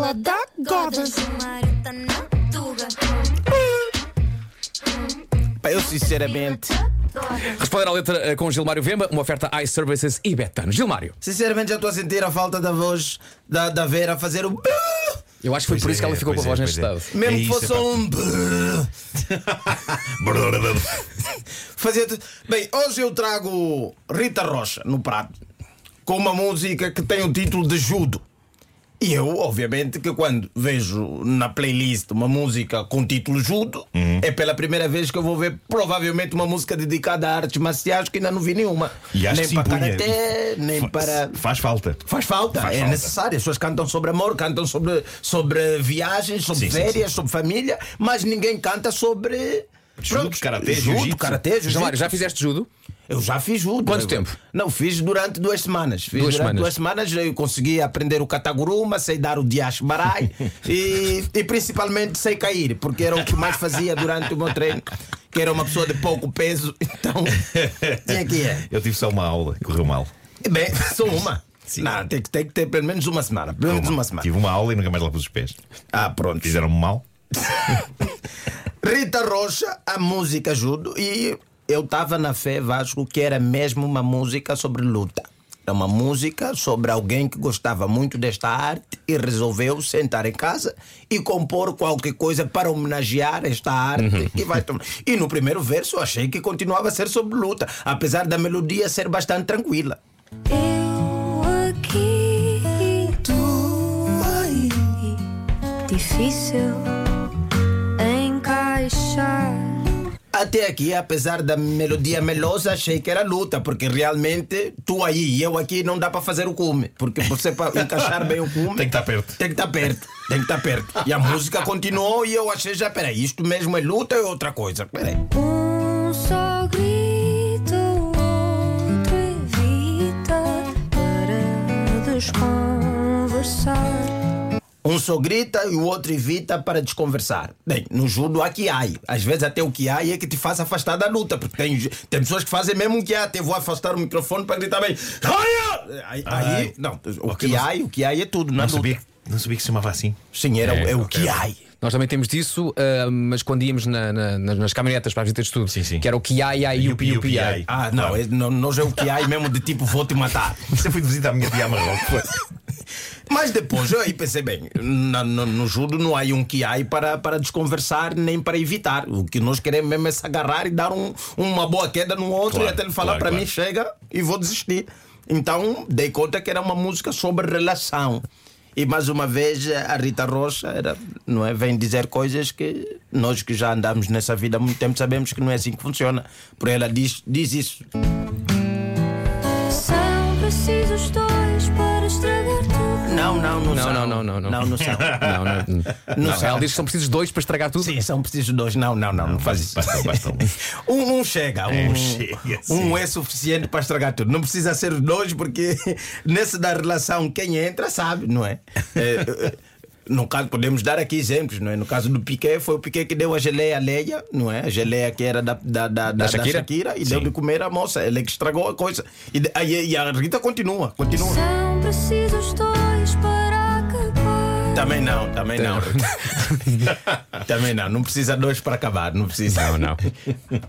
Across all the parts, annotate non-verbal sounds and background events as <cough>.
da Godas. Pá, Eu sinceramente, Responder à letra eh, com Gilmário Vemba, uma oferta iServices e Betano. Gilmário, sinceramente já estou a sentir a falta da voz da, da Vera fazer o. eu acho que foi Pois por isso que é, ela ficou com a voz é, neste é. estado. Mesmo É que fosse é pá. um. Fazia tudo. Bem, hoje eu trago Rita Rocha no prato com uma música que tem o título de Judo. E eu, obviamente, que quando vejo na playlist uma música com título Judo, Uhum. é pela primeira vez que eu vou ver provavelmente uma música dedicada a artes marciais que ainda não vi nenhuma. E acho nem para karaté, nem Fa- para. Faz falta. Faz falta, Faz é falta. necessário. As pessoas cantam sobre amor, cantam sobre, sobre viagens, sobre Sim, sim, férias, sim. sobre família, mas ninguém canta sobre. Judo, karatê, judo, jiu-jitsu. já fizeste judo? Eu já fiz judo. Quanto Eu- tempo? Não, fiz durante duas semanas. Fiz Duas durante semanas. duas semanas eu consegui aprender o kataguruma, sei dar o diacho barai <laughs> e, e principalmente sei cair, porque era o que mais fazia durante o meu treino, que era uma pessoa de pouco peso, <laughs> então tinha que ir. Eu tive só uma aula, correu mal. Bem, só <laughs> uma. Sim. Não, tem, que- tem que ter pelo menos uma semana. Pelo menos uma semana. Tive uma aula e nunca mais lá pus os pés. Ah, pronto. Fizeram-me mal. Rita Rocha, a música ajuda e eu estava na fé, Vasco, que era mesmo uma música sobre luta. Era uma música sobre alguém que gostava muito desta arte e resolveu sentar em casa e compor qualquer coisa para homenagear esta arte que vai tomar. E no primeiro verso eu achei que continuava a ser sobre luta, apesar da melodia ser bastante tranquila. Eu aqui, tu aí. Difícil encaixar. Até aqui, apesar da melodia melosa, achei que era luta, porque realmente tu aí e eu aqui não dá para fazer o cume. Porque você para encaixar bem o cume. Tem que estar perto. Tem que estar perto, tem que estar perto. E a música continuou e eu achei já, peraí, isto mesmo é luta ou é outra coisa? Peraí. Um só Um só grita e o outro evita para desconversar. Bem, no judo há kiai. Às vezes até o kiai é que te faz afastar da luta, porque tem, tem pessoas que fazem mesmo um kiai. Até vou afastar o microfone para gritar bem. Aí, aí- não, o Ok, kiai, o kiai é tudo, na Não luta. sabia, que- não sabia que se chamava assim. Sim, era, o- É, é, o ok. kiai. Nós também temos disso, ah, mas quando íamos na- na- nas, nas caminhonetas para as visitas de estudo, Sim, sim. que era o ai, Yupi, Yupi, ai. ai. Ah, não, é, não, nós é o kiai mesmo de tipo vou te matar. <laughs> Eu fui visitar a minha tia Marrocos. Mas depois eu aí pensei bem, na- no, no judo não há um kiai para, para desconversar nem para evitar. O que nós queremos mesmo é se agarrar e dar um- uma boa queda no outro Claro, e até ele falar claro, para claro. mim chega e vou desistir. Então dei conta que era uma música sobre relação. E mais uma vez a Rita Rocha era, não é, vem dizer coisas que nós que já andamos nessa vida há muito tempo sabemos que não é assim que funciona. Por ela diz, diz isso. Não, não, não, Não, são. não, não, não, não. Não, não são. <laughs> Não, não, não. Não são. Ela diz que são precisos dois para estragar tudo. Sim, são precisos dois. Não, não, não, não, faz isso. Basta, basta. Um, <laughs> um chega, um, chega, um sim. é suficiente para estragar tudo. Não precisa ser os dois, porque <laughs> nesse da relação, quem entra sabe, não é? É, é, No caso, podemos dar aqui exemplos, não é? No caso do Piquet, foi o Piquet que deu a geleia à Leia, não é? A geleia que era da, da, da, da, Shakira? da Shakira e deu de comer à moça. Ele é que estragou a coisa. E, aí- e a Rita continua, continua. São precisos acabar. Também não, também não. também <laughs> não, não precisa dois para acabar, não precisa. Não, não.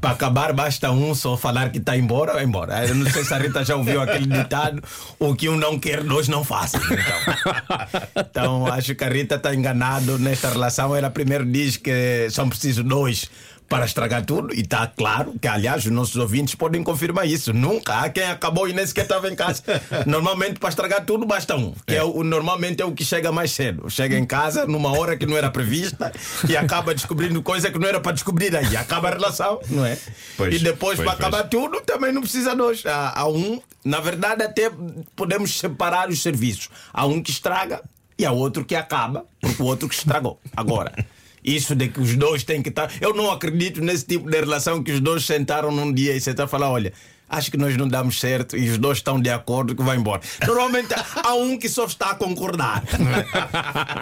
para acabar basta um só falar que está embora, vai embora. Eu não sei se a Rita já ouviu aquele ditado: o que um não quer, dois não fazem. Então, então acho que a Rita está enganado nesta relação. Ela primeiro diz que são precisos dois para estragar tudo, e está claro que, aliás, os nossos ouvintes podem confirmar isso. Nunca há quem acabou e nem sequer estava em casa. <laughs> Normalmente, para estragar tudo, basta um, que é. o, normalmente é o que chega mais cedo. Chega em casa numa hora que não era prevista e acaba descobrindo coisa que não era para descobrir aí. Acaba a relação, não é? Pois, e depois, pois, para pois. acabar tudo, também não precisa dois. Há, há um, na verdade, até podemos separar os serviços. Há um que estraga e há outro que acaba, porque o outro que estragou. Agora. Isso de que os dois têm que estar. Eu não acredito nesse tipo de relação que os dois sentaram num dia e sentaram e falaram: olha, acho que nós não damos certo e os dois estão de acordo que vai embora. Normalmente <laughs> há um que só está a concordar.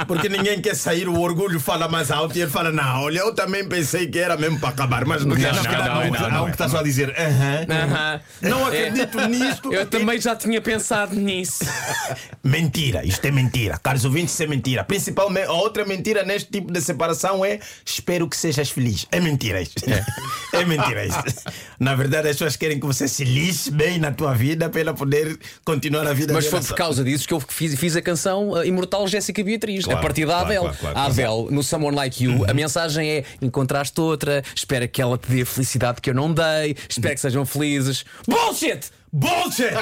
Porque ninguém quer sair, o orgulho fala mais alto e ele fala: Não, olha, eu também pensei que era mesmo para acabar, mas não não, Há um que- não, há um que está só a dizer aham. Aham. Não acredito nisto. Eu também já tinha pensado nisso. <laughs> Mentira, isto é mentira. Caros ouvintes, isso é mentira. Principalmente, a outra mentira neste tipo de separação é espero que sejas feliz. É mentira isto. É, <laughs> mentira isto. Na verdade, as pessoas querem que você se lixe bem na tua vida para ela poder continuar a vida Mas foi por causa disso que eu fiz, fiz a canção uh, Imortal Jéssica Beatriz, Claro, a partir da claro, Adele. claro, a. Adele, no Someone Like You, a mensagem é: encontraste outra, espera que ela te dê a felicidade que eu não dei, espero que sejam felizes. Bullshit! Bullshit!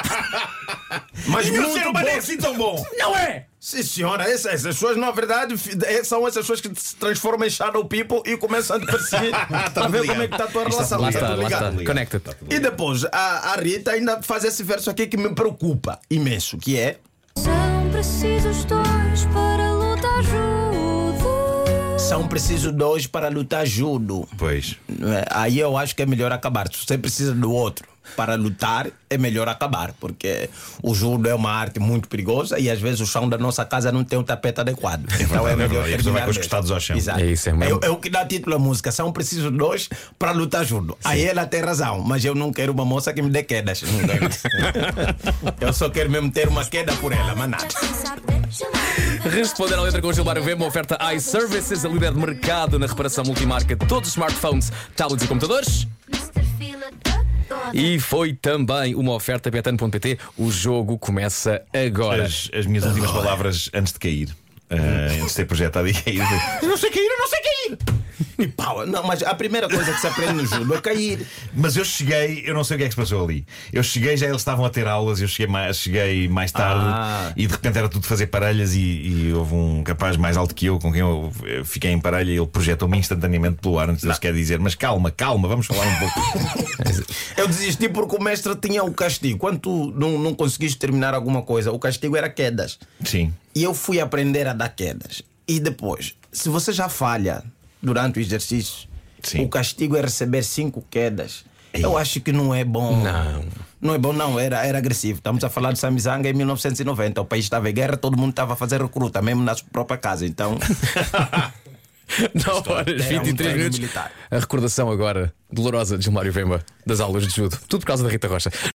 <laughs> Mas o ser humano é assim tão bom. Não é! Sim, senhora, essas, essas pessoas, na verdade, eh, são essas pessoas que se transformam em shadow people e começam a <laughs> te perseguir para ver ligado. como é que está a tua relação. Lá Está lá ligado. está. Connected. E depois, a, a Rita ainda faz esse verso aqui que me preocupa imenso, que é São precisos dois para lutar juntos. São precisos dois para lutar judo. Pois. É, Aí eu acho que é melhor acabar. Você precisa do outro para lutar, é melhor acabar, porque o judo é uma arte muito perigosa e às vezes o chão da nossa casa não tem um tapete adequado. então verdade, é verdade. E a pessoa vai terminar com os costados ao chão. Exato. É isso, é mesmo. é, o que dá título à música. São precisos dois para lutar judo. Aí ela tem razão, mas eu não quero uma moça que me dê quedas. <laughs> Eu só quero mesmo ter uma queda por ela, mas nada. Responder à letra com o Gilmário Vemba, uma oferta iServices, a líder de mercado na reparação multimarca de todos os smartphones, tablets e computadores. E foi também uma oferta betano.pt. O jogo começa agora. As, as minhas últimas palavras antes de cair. ah, antes de ser projetado e cair. <laughs> Eu não sei cair, eu não sei cair. E pau. Não, mas a primeira coisa que se aprende no judo é cair. Mas eu cheguei, eu não sei o que é que se passou ali. Eu cheguei, já eles estavam a ter aulas, eu cheguei mais, cheguei mais tarde Ah. e de repente era tudo fazer parelhas e, e houve um rapaz mais alto que eu com quem eu fiquei em parelha e ele projetou-me instantaneamente pelo ar antes de eu sequer dizer, mas calma, calma, vamos falar um pouco. <laughs> Eu desisti porque o mestre tinha o castigo. Quando tu não, não conseguiste terminar alguma coisa, o castigo era quedas. Sim. E eu fui aprender a dar quedas. E depois, se você já falha durante o exercício, Sim. o castigo é receber cinco quedas. Eu acho que não é bom. Não. Não é bom, não. Era, era agressivo. Estamos a falar de Samizanga em 1990. O país estava em guerra, todo mundo estava a fazer recruta, mesmo na sua própria casa. Então, <laughs> 9 horas Era um 23 treino minutos. militar. A recordação agora dolorosa de Gilmário Vemba das aulas de judo. Tudo por causa da Rita Rocha.